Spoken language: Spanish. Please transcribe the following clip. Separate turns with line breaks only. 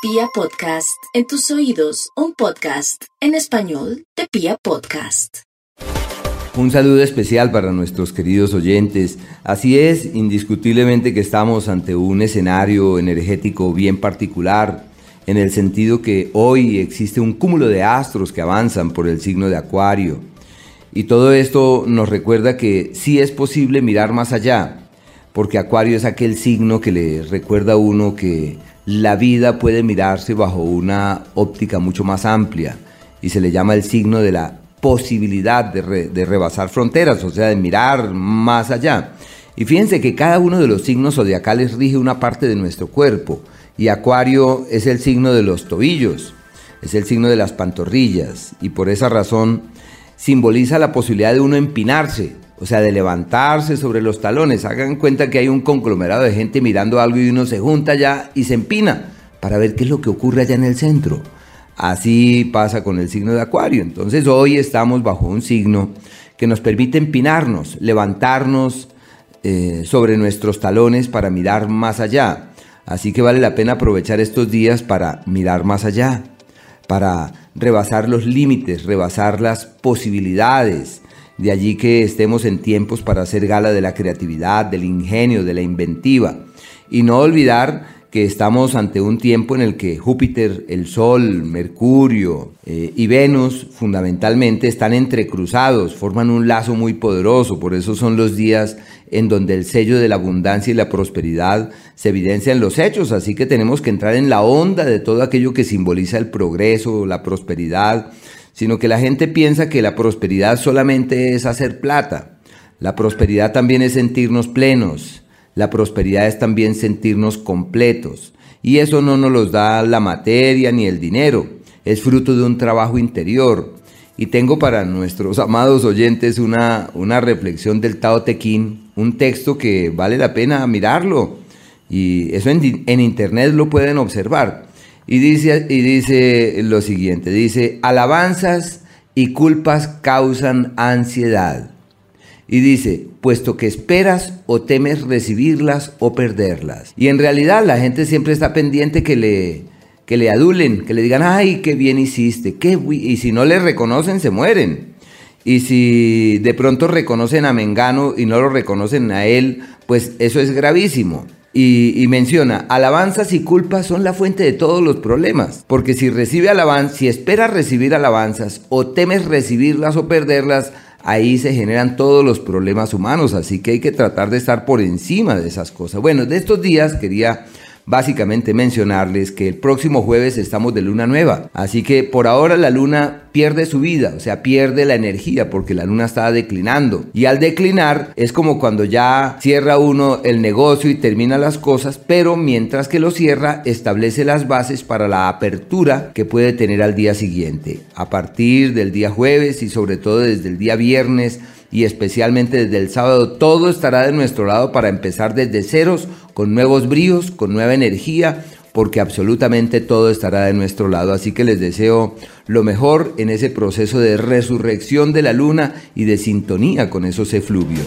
Pia Podcast, en tus oídos, un podcast en español de Pia Podcast.
Un saludo especial para nuestros queridos oyentes. Así es, indiscutiblemente que estamos ante un escenario energético bien particular, en el sentido que hoy existe un cúmulo de astros que avanzan por el signo de Acuario. Y todo esto nos recuerda que sí es posible mirar más allá, porque Acuario es aquel signo que le recuerda a uno que la vida puede mirarse bajo una óptica mucho más amplia y se le llama el signo de la posibilidad de, rebasar fronteras, o sea, de mirar más allá. Y fíjense que cada uno de los signos zodiacales rige una parte de nuestro cuerpo y Acuario es el signo de los tobillos, es el signo de las pantorrillas y por esa razón simboliza la posibilidad de uno empinarse, o sea, de levantarse sobre los talones. Hagan cuenta que hay un conglomerado de gente mirando algo y uno se junta ya y se empina para ver qué es lo que ocurre allá en el centro. Así pasa con el signo de Acuario. Entonces hoy estamos bajo un signo que nos permite empinarnos, levantarnos eh, sobre nuestros talones para mirar más allá. Así que vale la pena aprovechar estos días para mirar más allá, para rebasar los límites, rebasar las posibilidades, de allí que estemos en tiempos para hacer gala de la creatividad, del ingenio, de la inventiva. Y no olvidar que estamos ante un tiempo en el que Júpiter, el Sol, Mercurio eh, y Venus fundamentalmente están entrecruzados, forman un lazo muy poderoso, por eso son los días en donde el sello de la abundancia y la prosperidad se evidencia en los hechos, así que tenemos que entrar en la onda de todo aquello que simboliza el progreso, la prosperidad, sino que la gente piensa que la prosperidad solamente es hacer plata. La prosperidad también es sentirnos plenos. La prosperidad es también sentirnos completos. Y eso no nos da la materia ni el dinero. Es fruto de un trabajo interior. Y tengo para nuestros amados oyentes una, una reflexión del Tao Te Ching, un texto que vale la pena mirarlo. Y eso en internet lo pueden observar. Y dice, y dice lo siguiente, dice, alabanzas y culpas causan ansiedad. Y dice, puesto que esperas o temes recibirlas o perderlas. Y en realidad la gente siempre está pendiente que le, que le adulen, que le digan, ay, qué bien hiciste, qué y si no le reconocen, se mueren. Y si de pronto reconocen a Mengano y no lo reconocen a él, pues eso es gravísimo. Y, menciona, alabanzas y culpas son la fuente de todos los problemas, porque si recibe alabanzas, si esperas recibir alabanzas o temes recibirlas o perderlas, ahí se generan todos los problemas humanos, así que hay que tratar de estar por encima de esas cosas. Bueno, de estos días quería básicamente mencionarles que el próximo jueves estamos de luna nueva. Así que por ahora la luna pierde su vida, o sea, pierde la energía porque la luna está declinando. Y al declinar es como cuando ya cierra uno el negocio y termina las cosas, pero mientras que lo cierra establece las bases para la apertura que puede tener al día siguiente. A partir del día jueves y sobre todo desde el día viernes, y especialmente desde el sábado, todo estará de nuestro lado para empezar desde ceros, con nuevos bríos, con nueva energía, porque absolutamente todo estará de nuestro lado. Así que les deseo lo mejor en ese proceso de resurrección de la luna y de sintonía con esos efluvios.